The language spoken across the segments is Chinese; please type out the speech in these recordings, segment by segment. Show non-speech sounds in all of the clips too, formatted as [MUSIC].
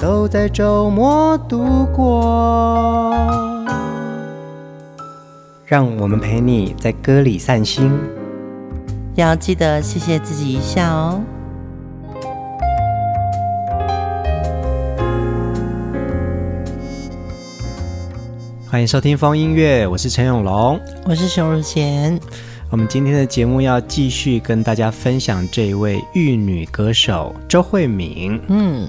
都在周末度过，让我们陪你在歌里散心，要记得谢谢自己一下哦。欢迎收听风音乐，我是陈永龙，我是熊汝贤。我们今天的节目要继续跟大家分享这一位玉女歌手周慧敏。嗯。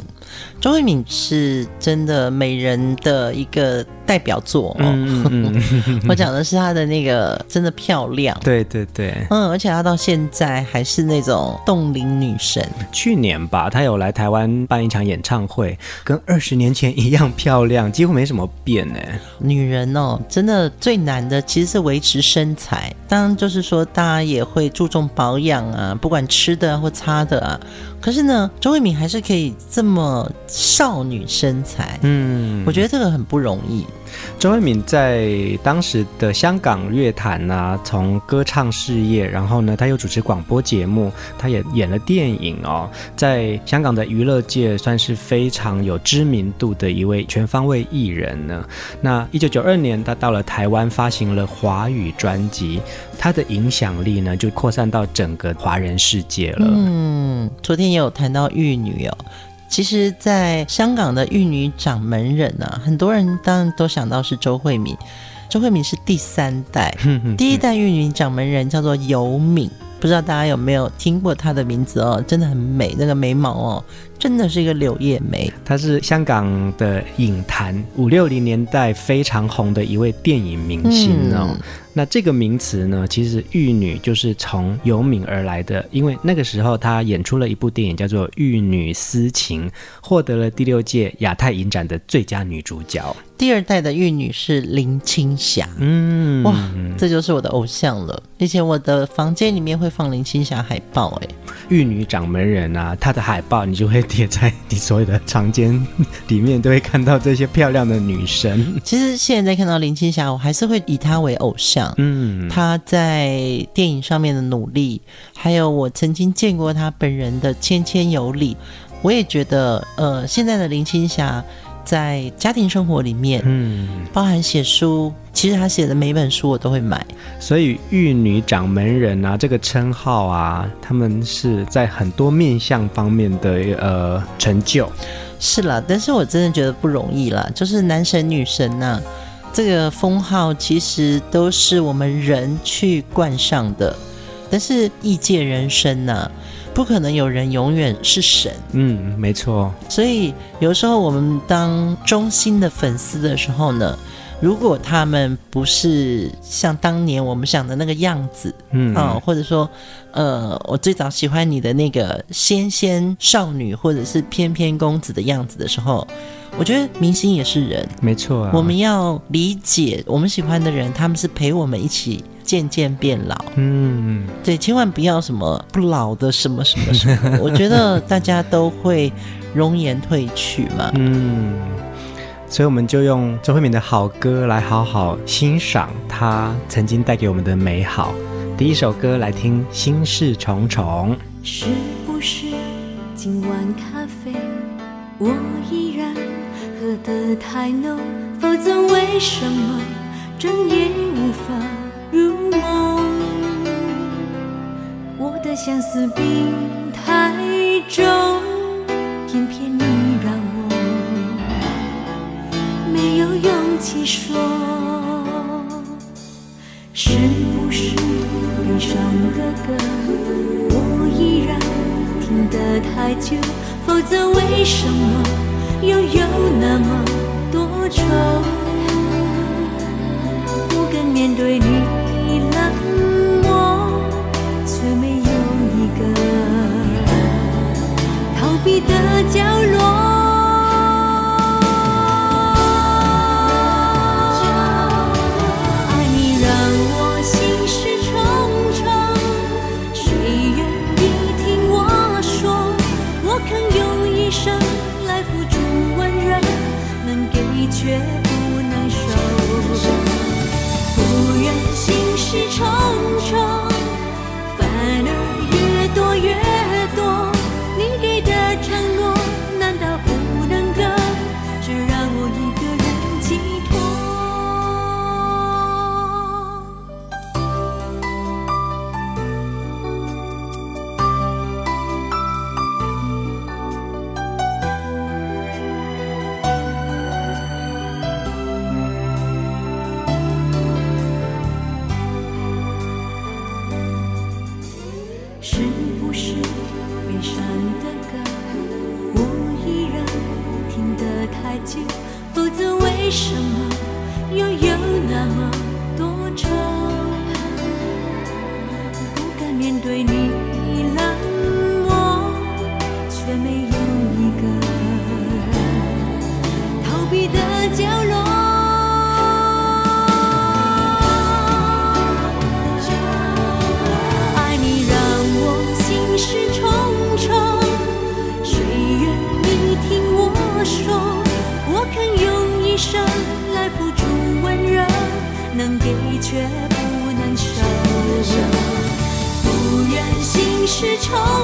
周慧敏是真的美人的一个代表作哦，嗯嗯、[LAUGHS] 我讲的是她的那个真的漂亮，对对对，嗯，而且她到现在还是那种冻龄女神。去年吧，她有来台湾办一场演唱会，跟二十年前一样漂亮，几乎没什么变呢。女人哦，真的最难的其实是维持身材，当然就是说大家也会注重保养啊，不管吃的或擦的啊。可是呢，周慧敏还是可以这么少女身材，嗯，我觉得这个很不容易。周慧敏在当时的香港乐坛呢、从歌唱事业，然后呢，她又主持广播节目，她也演了电影哦，在香港的娱乐界算是非常有知名度的一位全方位艺人呢。那一九九二年，她到了台湾，发行了华语专辑，她的影响力呢，就扩散到整个华人世界了。嗯，昨天也有谈到玉女哦。其实，在香港的玉女掌门人啊，很多人当然都想到是周慧敏。周慧敏是第三代，[LAUGHS] 第一代玉女掌门人叫做尤敏，不知道大家有没有听过她的名字哦？真的很美，那个眉毛哦。真的是一个柳叶眉，她是香港的影坛五六零年代非常红的一位电影明星哦。嗯、那这个名词呢，其实玉女就是从尤敏而来的，因为那个时候她演出了一部电影叫做《玉女私情》，获得了第六届亚太影展的最佳女主角。第二代的玉女是林青霞，嗯，哇，这就是我的偶像了。以前我的房间里面会放林青霞海报，哎，玉女掌门人啊，她的海报你就会。贴在你所有的房间里面，都会看到这些漂亮的女神。其实现在看到林青霞，我还是会以她为偶像。嗯，她在电影上面的努力，还有我曾经见过她本人的谦谦有礼，我也觉得，呃，现在的林青霞。在家庭生活里面，嗯，包含写书，其实他写的每本书我都会买。所以玉女掌门人啊，这个称号啊，他们是在很多面向方面的呃成就。是啦，但是我真的觉得不容易啦，就是男神女神呐、啊，这个封号其实都是我们人去冠上的，但是异界人生呐、啊。不可能有人永远是神，嗯，没错。所以有时候我们当忠心的粉丝的时候呢，如果他们不是像当年我们想的那个样子，嗯啊、哦，或者说，呃，我最早喜欢你的那个纤纤少女，或者是翩翩公子的样子的时候，我觉得明星也是人，没错啊。我们要理解我们喜欢的人，他们是陪我们一起。渐渐变老，嗯，对，千万不要什么不老的什么什么什么，我觉得大家都会容颜褪去嘛，嗯，所以我们就用周慧敏的好歌来好好欣赏她曾经带给我们的美好。第一首歌来听《心事重重》。是不是今晚咖啡我依然喝得太浓？否则为什么整夜无法？入梦，我的相思病太重，偏偏你让我没有勇气说，是不是悲伤的歌我依然听得太久？否则为什么又有那么多愁。不敢面对你冷漠却没有一个逃避的角落。却不能收，不愿心事重重，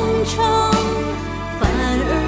重重，反而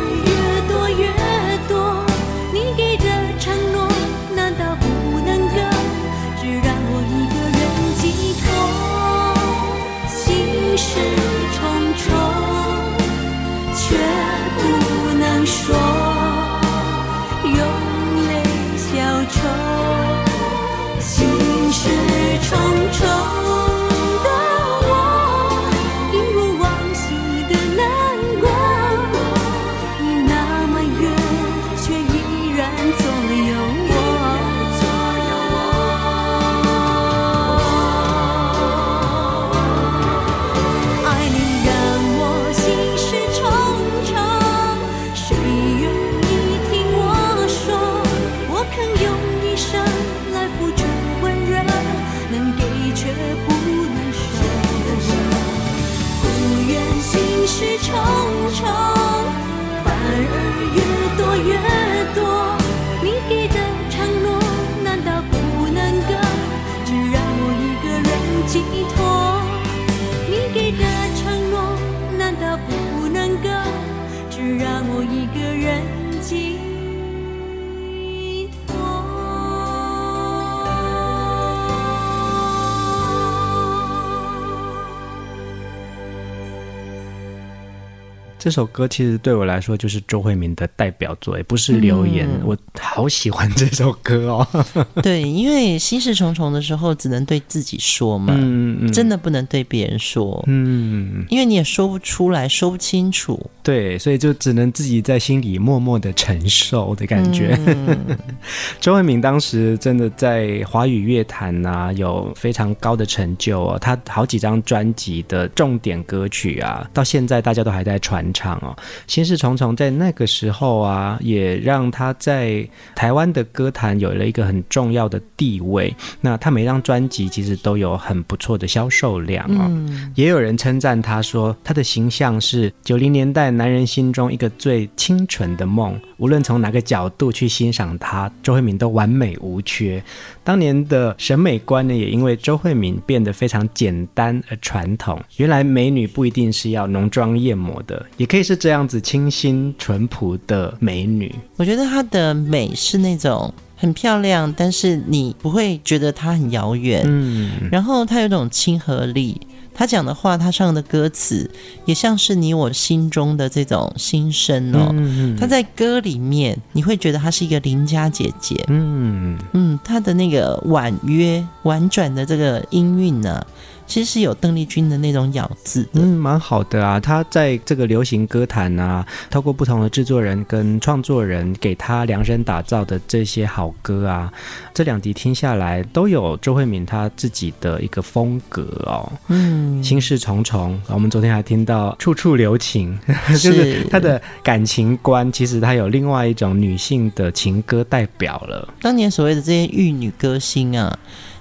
这首歌其实对我来说就是周慧敏的代表作，也不是留言，嗯、我好喜欢这首歌哦。[LAUGHS] 对，因为心事重重的时候，只能对自己说嘛，嗯嗯，真的不能对别人说，嗯，因为你也说不出来，说不清楚，对，所以就只能自己在心里默默的承受的感觉。嗯、[LAUGHS] 周慧敏当时真的在华语乐坛啊有非常高的成就哦，她好几张专辑的重点歌曲啊，到现在大家都还在传。唱哦，心事重重在那个时候啊，也让他在台湾的歌坛有了一个很重要的地位。那他每张专辑其实都有很不错的销售量哦。嗯、也有人称赞他说，他的形象是九零年代男人心中一个最清纯的梦。无论从哪个角度去欣赏他，周慧敏都完美无缺。当年的审美观呢，也因为周慧敏变得非常简单而传统。原来美女不一定是要浓妆艳抹的。也可以是这样子清新淳朴的美女。我觉得她的美是那种很漂亮，但是你不会觉得她很遥远。嗯，然后她有种亲和力，她讲的话，她唱的歌词，也像是你我心中的这种心声哦。嗯，她在歌里面，你会觉得她是一个邻家姐姐。嗯嗯，她的那个婉约婉转的这个音韵呢、啊。其实是有邓丽君的那种咬字，嗯，蛮好的啊。他在这个流行歌坛啊，透过不同的制作人跟创作人给他量身打造的这些好歌啊，这两集听下来都有周慧敏她自己的一个风格哦。嗯，心事重重，我们昨天还听到处处留情，是 [LAUGHS] 就是她的感情观，其实她有另外一种女性的情歌代表了。当年所谓的这些玉女歌星啊。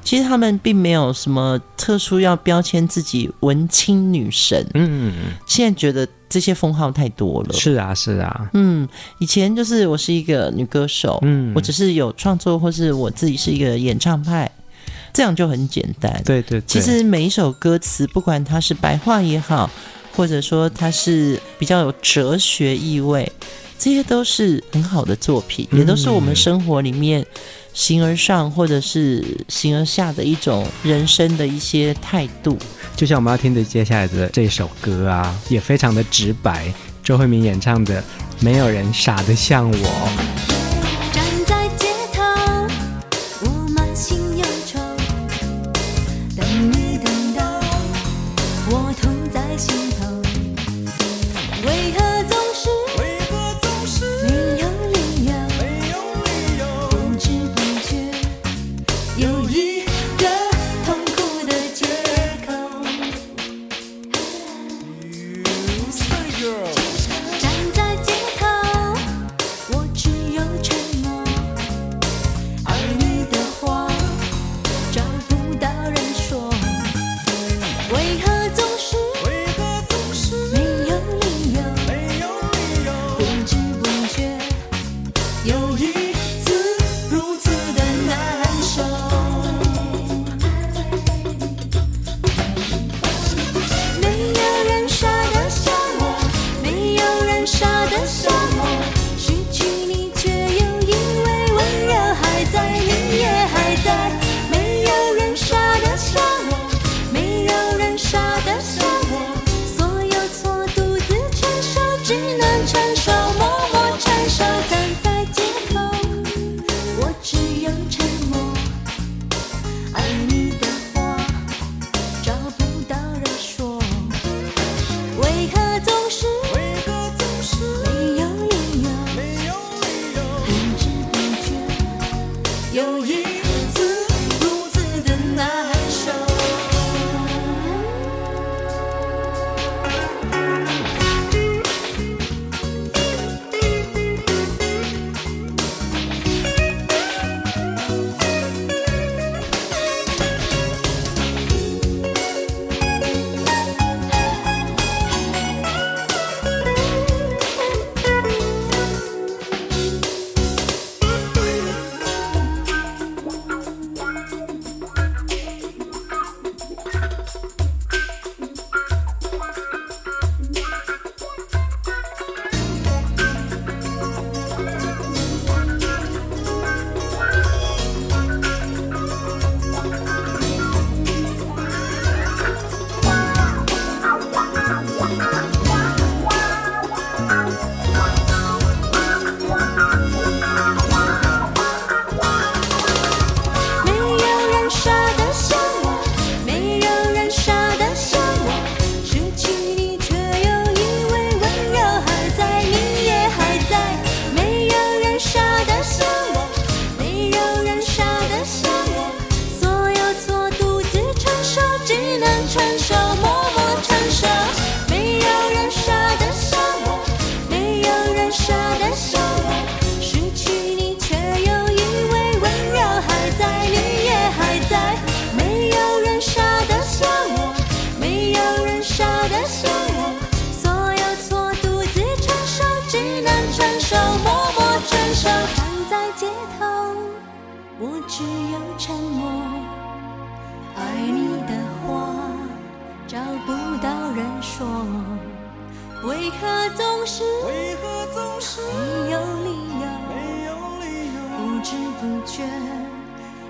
其实他们并没有什么特殊要标签自己文青女神。嗯，现在觉得这些封号太多了。是啊，是啊。嗯，以前就是我是一个女歌手，嗯，我只是有创作，或是我自己是一个演唱派，这样就很简单。对对对。其实每一首歌词，不管它是白话也好，或者说它是比较有哲学意味，这些都是很好的作品，也都是我们生活里面形而上或者是形而下的一种人生的一些态度。就像我们要听的接下来的这首歌啊，也非常的直白，周慧敏演唱的《没有人傻得像我》。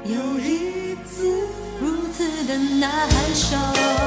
又一次如此的难受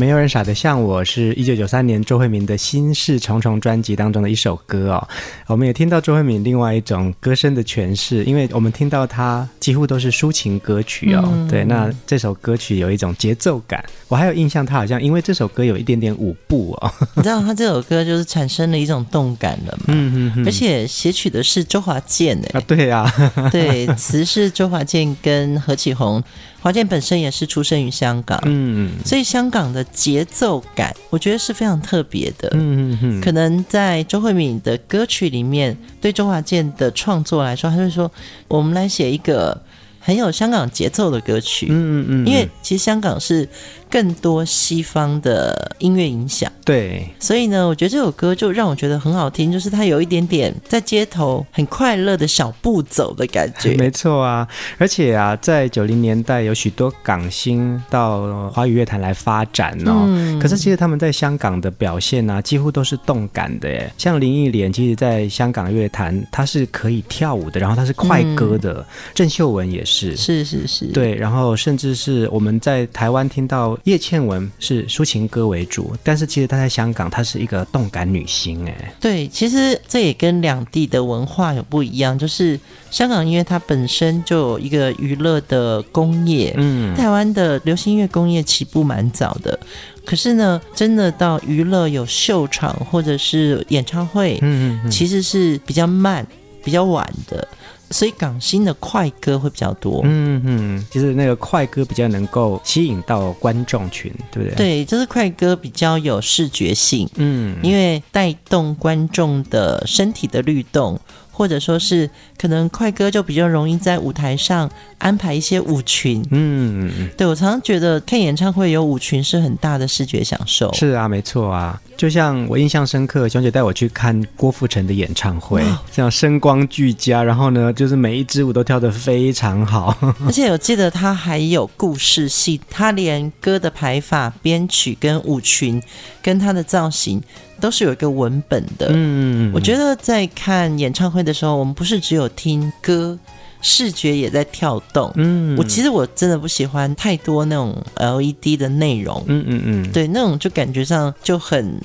没有人傻得像我是一九九三年周慧敏的心事重重专辑当中的一首歌哦。我们也听到周慧敏另外一种歌声的诠释，因为我们听到她几乎都是抒情歌曲哦。嗯、对，那这首歌曲有一种节奏感，我还有印象，她好像因为这首歌有一点点舞步哦。[LAUGHS] 你知道，她这首歌就是产生了一种动感了嘛？嗯嗯嗯。而且写曲的是周华健哎。啊，对呀、啊。对，词是周华健跟何启宏。华健本身也是出生于香港，嗯，所以香港的节奏感，我觉得是非常特别的，嗯嗯嗯，可能在周慧敏的歌曲里面，对周华健的创作来说，他就说，我们来写一个。很有香港节奏的歌曲，嗯嗯嗯，因为其实香港是更多西方的音乐影响，对，所以呢，我觉得这首歌就让我觉得很好听，就是它有一点点在街头很快乐的小步走的感觉，[LAUGHS] 没错啊，而且啊，在九零年代有许多港星到华语乐坛来发展哦，嗯、可是其实他们在香港的表现呢、啊，几乎都是动感的耶，像林忆莲，其实在香港乐坛她是可以跳舞的，然后她是快歌的，郑、嗯、秀文也是。是。是是是，对，然后甚至是我们在台湾听到叶倩文是抒情歌为主，但是其实她在香港她是一个动感女星哎。对，其实这也跟两地的文化有不一样，就是香港音乐它本身就有一个娱乐的工业，嗯，台湾的流行音乐工业起步蛮早的，可是呢，真的到娱乐有秀场或者是演唱会，嗯嗯，其实是比较慢、比较晚的。所以港星的快歌会比较多，嗯嗯，其实那个快歌比较能够吸引到观众群，对不对？对，就是快歌比较有视觉性，嗯，因为带动观众的身体的律动。或者说是可能快歌就比较容易在舞台上安排一些舞群，嗯，对，我常常觉得看演唱会有舞群是很大的视觉享受。是啊，没错啊，就像我印象深刻，熊姐带我去看郭富城的演唱会，这样声光俱佳，然后呢，就是每一支舞都跳得非常好，而且我记得他还有故事戏，他连歌的排法、编曲跟舞群跟他的造型。都是有一个文本的，嗯，我觉得在看演唱会的时候，我们不是只有听歌，视觉也在跳动，嗯，我其实我真的不喜欢太多那种 LED 的内容，嗯嗯嗯，对，那种就感觉上就很。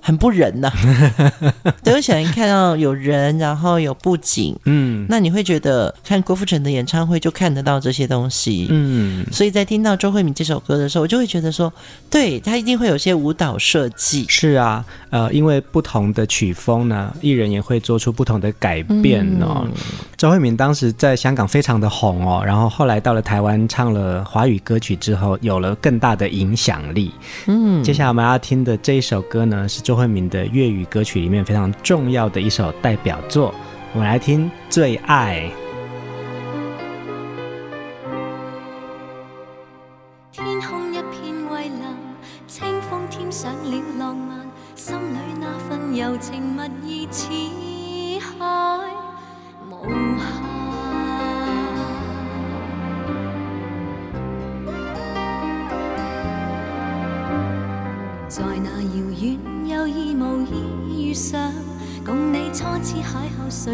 很不人呐、啊，[LAUGHS] 对，我喜欢看到有人，然后有布景，嗯，那你会觉得看郭富城的演唱会就看得到这些东西，嗯，所以在听到周慧敏这首歌的时候，我就会觉得说，对，他一定会有些舞蹈设计，是啊，呃，因为不同的曲风呢，艺人也会做出不同的改变哦。嗯、周慧敏当时在香港非常的红哦，然后后来到了台湾唱了华语歌曲之后，有了更大的影响力，嗯，接下来我们要听的这一首歌呢是。周慧敏的粤语歌曲里面非常重要的一首代表作，我们来听《最爱》。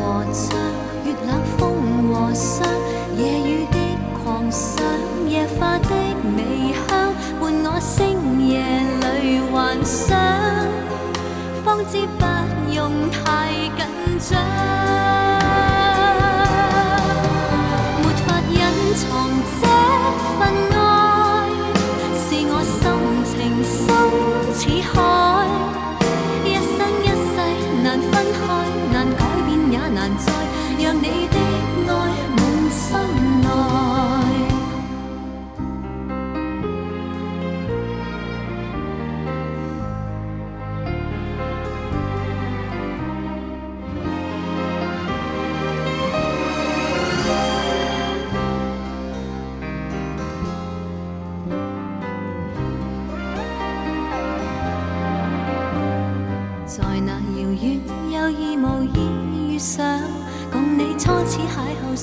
和窗，月冷风和霜，夜雨的狂想，夜花的微香，伴我星夜里幻想，方知不用太紧张，让你的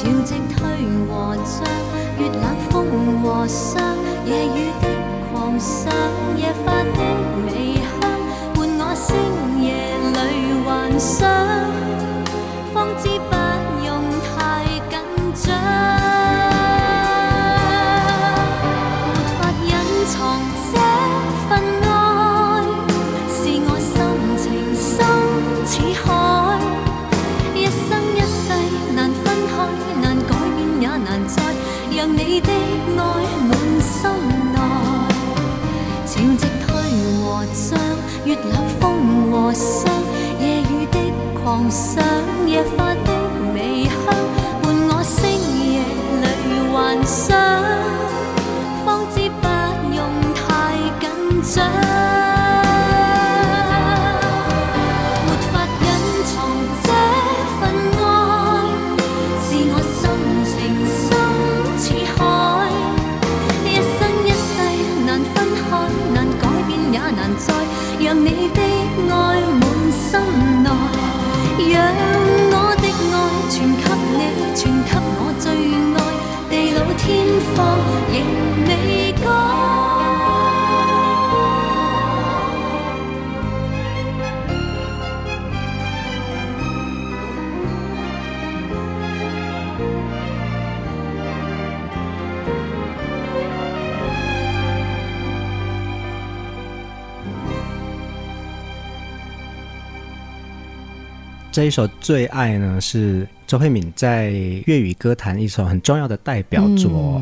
潮汐退和涨，月冷风和霜，夜雨的狂想，夜花的微香，伴我星夜里幻想，方知月冷风和霜夜雨的狂想，夜花的微香，伴我星夜里幻想，让你的爱满心内让我的爱全给你全给我最爱。地老天荒仍这一首最爱呢是。周慧敏在粤语歌坛一首很重要的代表作。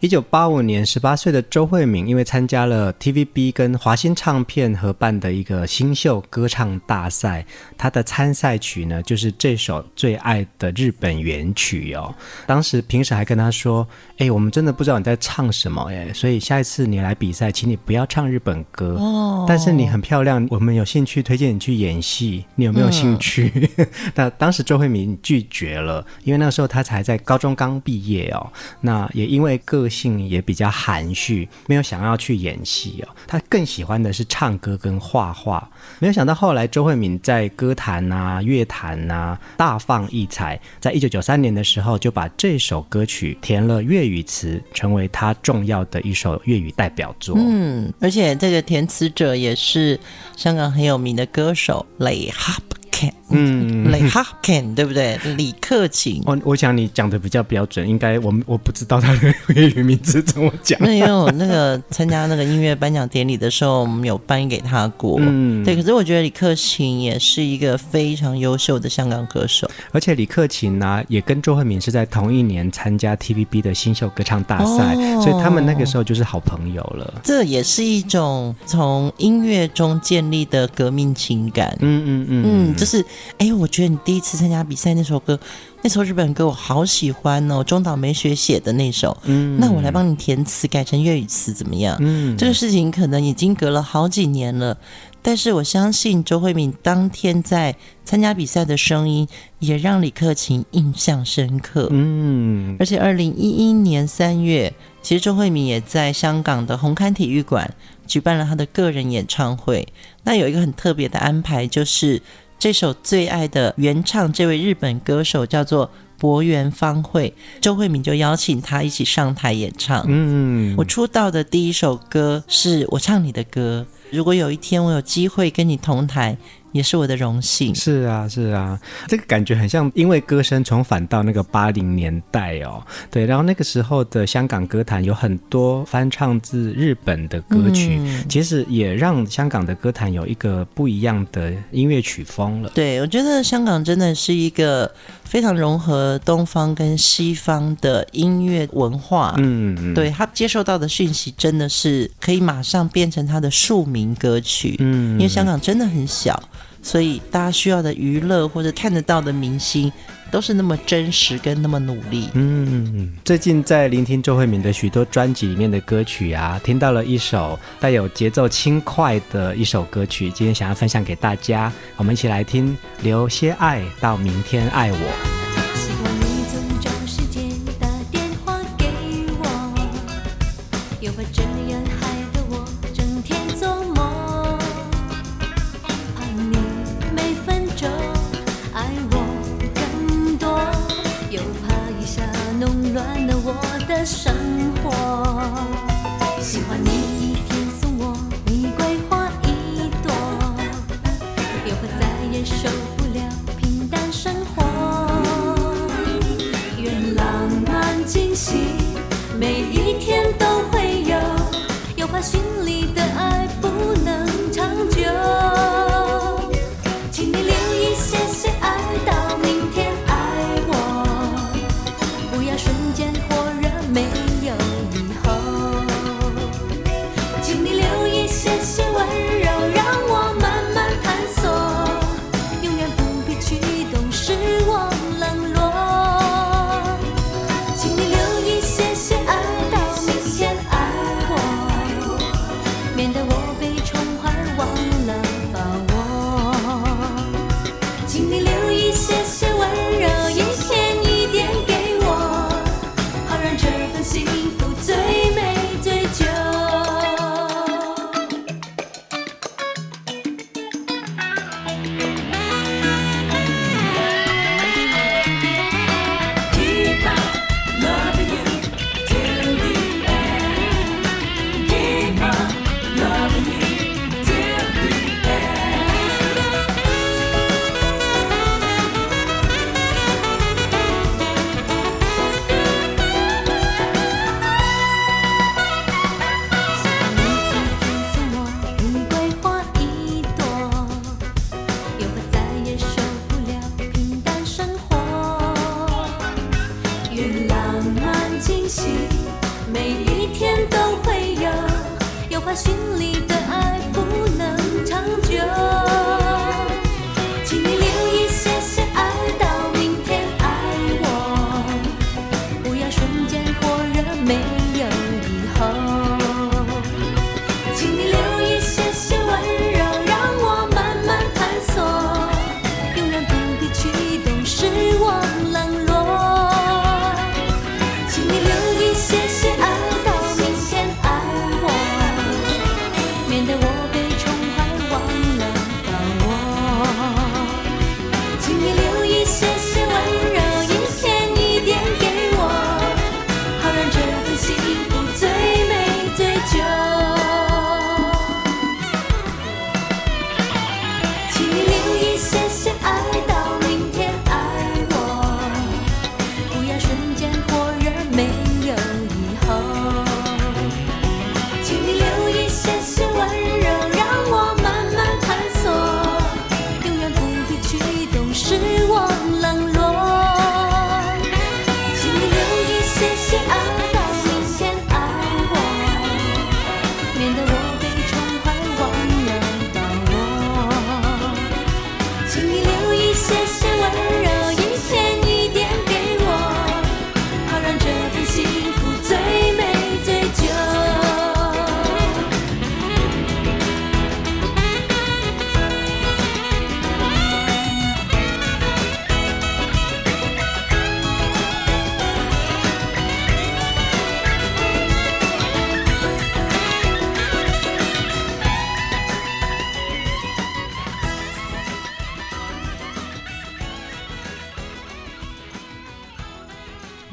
一九八五年，十八岁的周慧敏因为参加了 TVB 跟华星唱片合办的一个新秀歌唱大赛，她的参赛曲呢就是这首最爱的日本原曲哦。当时评审还跟她说：“哎，我们真的不知道你在唱什么哎，所以下一次你来比赛，请你不要唱日本歌。哦，但是你很漂亮，我们有兴趣推荐你去演戏，你有没有兴趣？”嗯、[LAUGHS] 那当时周慧敏拒绝。绝了，因为那个时候他才在高中刚毕业哦，那也因为个性也比较含蓄，没有想要去演戏哦，他更喜欢的是唱歌跟画画。没有想到后来周慧敏在歌坛啊、乐坛啊大放异彩，在一九九三年的时候就把这首歌曲填了粤语词，成为他重要的一首粤语代表作。嗯，而且这个填词者也是香港很有名的歌手李克嗯，李克勤对不对？李克勤，我我想你讲的比较标准，应该我我不知道他的粤语名字怎么讲。那因为我那个参加那个音乐颁奖典礼的时候，我们有颁给他过。嗯，对。可是我觉得李克勤也是一个非常优秀的香港歌手，而且李克勤呢、啊，也跟周慧敏是在同一年参加 TVB 的新秀歌唱大赛，哦、所以他们那个时候就是好朋友了。这也是一种从音乐中建立的革命情感。嗯嗯嗯嗯，就是。哎，我觉得你第一次参加比赛那首歌，那首日本歌我好喜欢哦，中岛美雪写的那首。嗯，那我来帮你填词，改成粤语词怎么样？嗯，这个事情可能已经隔了好几年了，但是我相信周慧敏当天在参加比赛的声音，也让李克勤印象深刻。嗯，而且二零一一年三月，其实周慧敏也在香港的红磡体育馆举办了她的个人演唱会。那有一个很特别的安排，就是。这首最爱的原唱，这位日本歌手叫做博元芳惠，周慧敏就邀请他一起上台演唱。嗯，我出道的第一首歌是我唱你的歌，如果有一天我有机会跟你同台。也是我的荣幸。是啊，是啊，这个感觉很像，因为歌声重返到那个八零年代哦。对，然后那个时候的香港歌坛有很多翻唱自日本的歌曲，嗯、其实也让香港的歌坛有一个不一样的音乐曲风了。对，我觉得香港真的是一个非常融合东方跟西方的音乐文化。嗯嗯，对，他接受到的讯息真的是可以马上变成他的庶民歌曲。嗯，因为香港真的很小。所以大家需要的娱乐或者看得到的明星，都是那么真实跟那么努力。嗯，最近在聆听周慧敏的许多专辑里面的歌曲啊，听到了一首带有节奏轻快的一首歌曲，今天想要分享给大家，我们一起来听《留些爱到明天爱我》。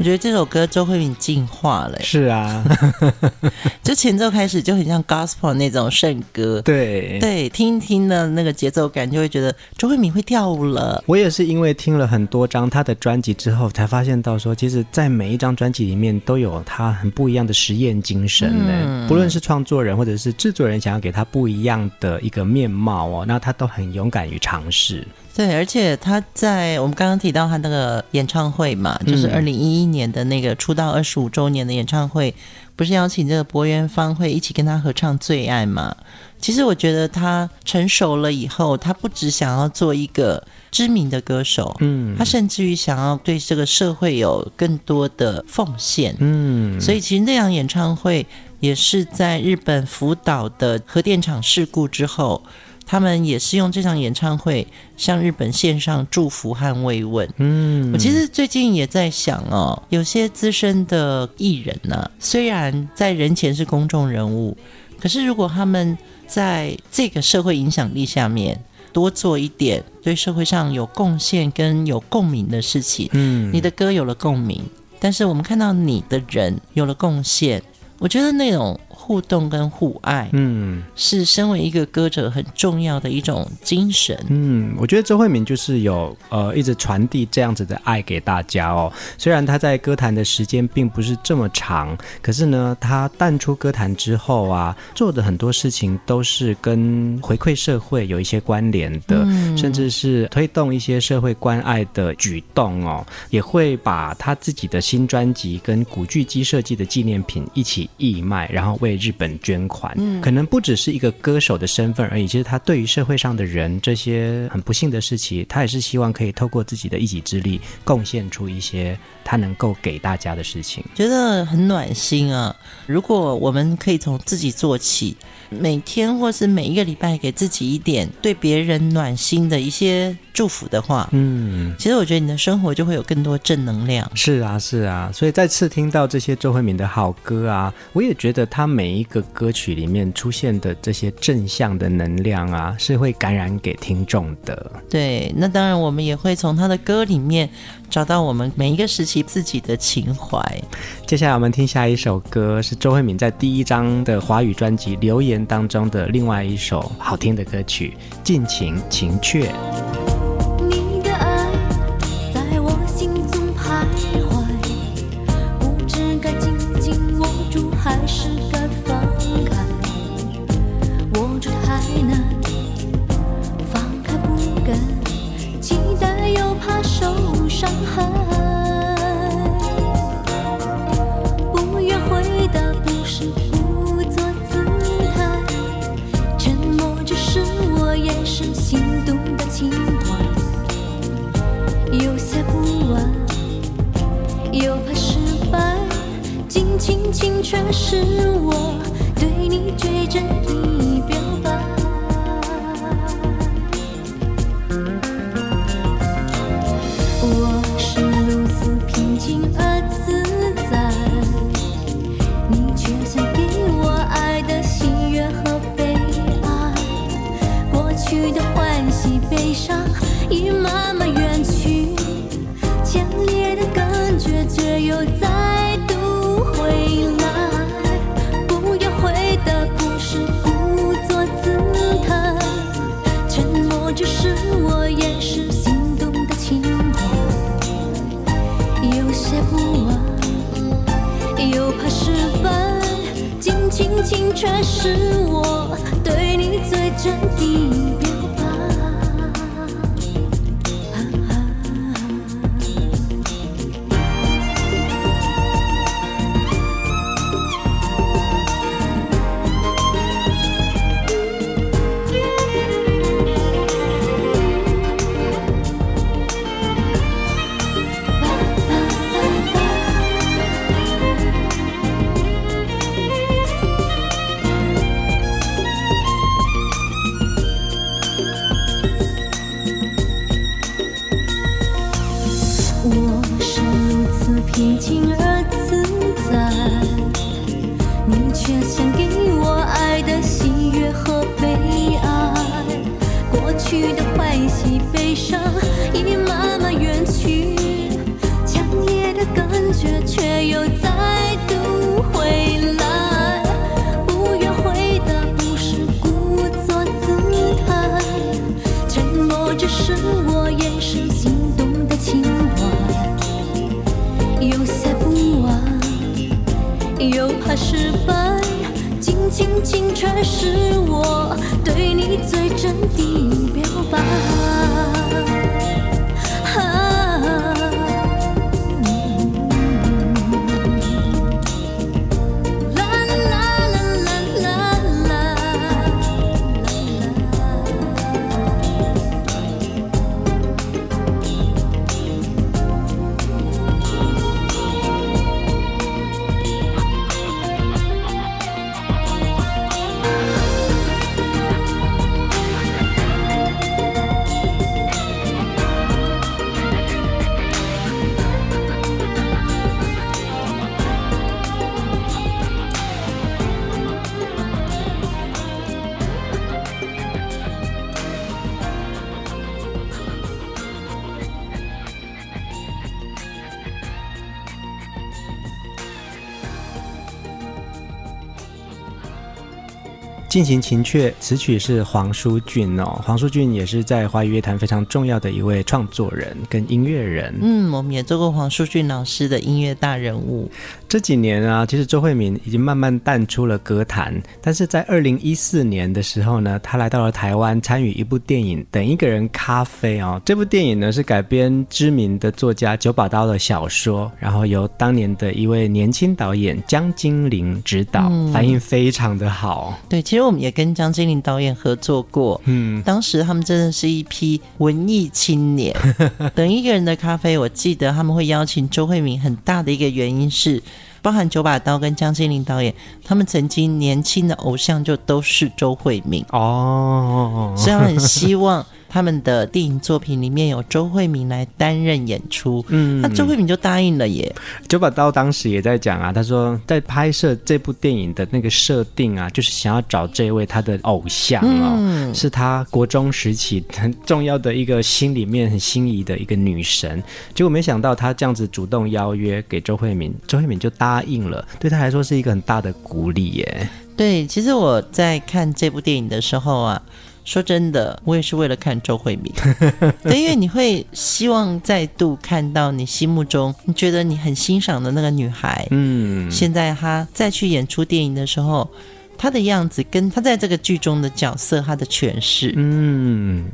觉得这首歌周慧敏进化了，是啊，[LAUGHS] 就前奏开始就很像 gospel 那种圣歌，对对，听一听的那个节奏感，就会觉得周慧敏会跳舞了。我也是因为听了很多张她的专辑之后，才发现到说，其实，在每一张专辑里面都有她很不一样的实验精神呢。嗯、不论是创作人或者是制作人，想要给她不一样的一个面貌哦，那她都很勇敢于尝试。对，而且他在我们刚刚提到他那个演唱会嘛，就是二零一一年的那个出道二十五周年的演唱会，不是邀请这个柏原芳会一起跟他合唱《最爱》嘛？其实我觉得他成熟了以后，他不只想要做一个知名的歌手，嗯，他甚至于想要对这个社会有更多的奉献，嗯，所以其实那场演唱会也是在日本福岛的核电厂事故之后。他们也是用这场演唱会向日本献上祝福和慰问。嗯，我其实最近也在想哦，有些资深的艺人呢、啊，虽然在人前是公众人物，可是如果他们在这个社会影响力下面多做一点对社会上有贡献跟有共鸣的事情，嗯，你的歌有了共鸣，但是我们看到你的人有了贡献，我觉得那种。互动跟互爱，嗯，是身为一个歌者很重要的一种精神。嗯，我觉得周慧敏就是有呃一直传递这样子的爱给大家哦。虽然她在歌坛的时间并不是这么长，可是呢，她淡出歌坛之后啊，做的很多事情都是跟回馈社会有一些关联的，嗯，甚至是推动一些社会关爱的举动哦。也会把她自己的新专辑跟古巨基设计的纪念品一起义卖，然后为日本捐款，嗯，可能不只是一个歌手的身份而已。其实他对于社会上的人这些很不幸的事情，他也是希望可以透过自己的一己之力，贡献出一些他能够给大家的事情，觉得很暖心啊！如果我们可以从自己做起，每天或是每一个礼拜给自己一点对别人暖心的一些祝福的话，嗯，其实我觉得你的生活就会有更多正能量。是啊，是啊，所以再次听到这些周慧敏的好歌啊，我也觉得他每一个歌曲里面出现的这些正向的能量啊，是会感染给听众的。对，那当然我们也会从他的歌里面找到我们每一个时期自己的情怀。接下来我们听下一首歌，是周慧敏在第一张的华语专辑《留言》当中的另外一首好听的歌曲《尽情情雀是心动的情话有些不安又怕失败近情情泉是我对你最真一表是。尽行情阙，词曲是黄舒骏哦。黄舒骏也是在华语乐坛非常重要的一位创作人跟音乐人。嗯，我们也做过黄舒骏老师的音乐大人物。这几年啊，其实周慧敏已经慢慢淡出了歌坛，但是在二零一四年的时候呢，她来到了台湾，参与一部电影《等一个人咖啡》哦。这部电影呢是改编知名的作家九把刀的小说，然后由当年的一位年轻导演江金玲执导，嗯、反应非常的好。对，其实我们也跟江金林导演合作过，嗯，当时他们真的是一批文艺青年。[LAUGHS] 等一个人的咖啡，我记得他们会邀请周慧敏，很大的一个原因是。包含九把刀跟江金林导演，他们曾经年轻的偶像就都是周慧敏哦，[LAUGHS] 所以他很希望。他们的电影作品里面有周慧敏来担任演出，嗯，那周慧敏就答应了耶。九把刀当时也在讲啊，他说在拍摄这部电影的那个设定啊，就是想要找这位他的偶像哦，嗯、是他国中时期很重要的一个心里面很心仪的一个女神。结果没想到他这样子主动邀约给周慧敏，周慧敏就答应了，对他来说是一个很大的鼓励耶。对，其实我在看这部电影的时候啊。说真的，我也是为了看周慧敏，[LAUGHS] 对，因为你会希望再度看到你心目中你觉得你很欣赏的那个女孩，嗯，现在她再去演出电影的时候。他的样子跟他在这个剧中的角色，他的诠释。嗯，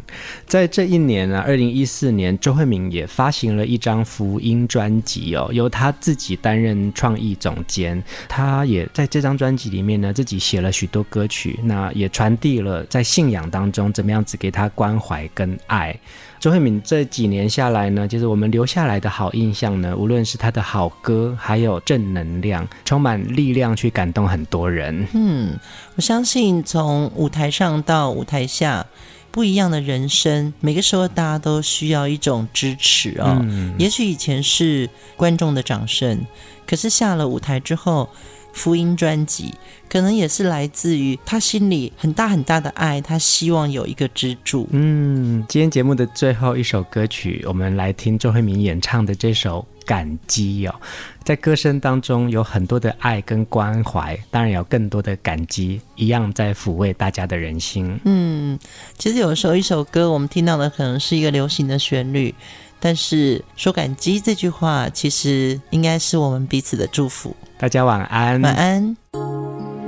在这一年呢、啊，二零一四年，周慧敏也发行了一张福音专辑哦，由他自己担任创意总监。他也在这张专辑里面呢，自己写了许多歌曲，那也传递了在信仰当中怎么样子给他关怀跟爱。周慧敏这几年下来呢，就是我们留下来的好印象呢，无论是她的好歌，还有正能量，充满力量去感动很多人。嗯，我相信从舞台上到舞台下，不一样的人生，每个时候大家都需要一种支持哦。嗯，也许以前是观众的掌声，可是下了舞台之后。福音专辑可能也是来自于他心里很大很大的爱，他希望有一个支柱。嗯，今天节目的最后一首歌曲，我们来听周慧敏演唱的这首《感激》哦，在歌声当中有很多的爱跟关怀，当然有更多的感激，一样在抚慰大家的人心。嗯，其实有时候一首歌，我们听到的可能是一个流行的旋律。但是说感激这句话，其实应该是我们彼此的祝福。大家晚安，晚安。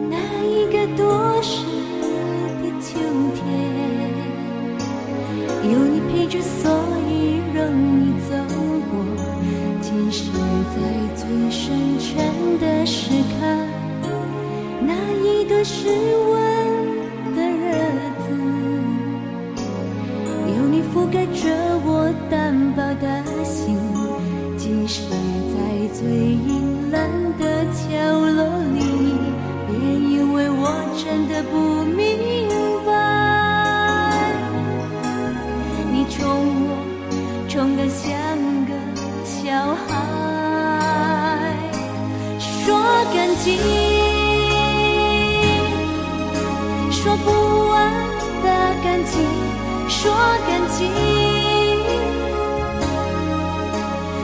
那一个多事的秋天，有你陪着，所以容易走过。即使在最深沉的时刻，那一段失温的日子，有你覆盖着我单薄的心，即使在最阴冷的角落里，别以为我真的不明白。你宠我宠得像个小孩，说感激，说不完的感激，说感激。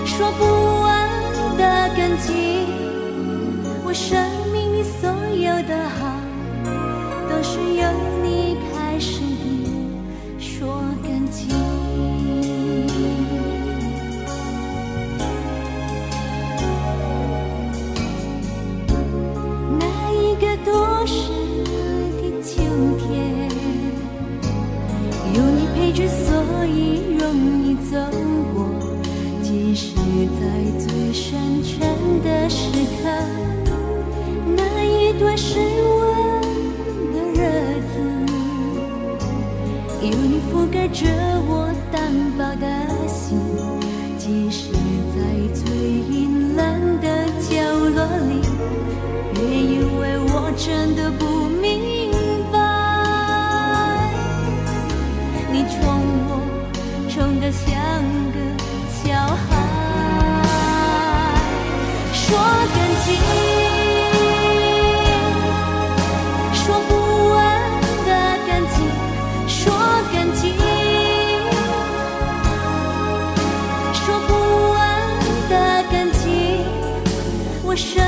说不感激，我生命里所有的好，都是由我生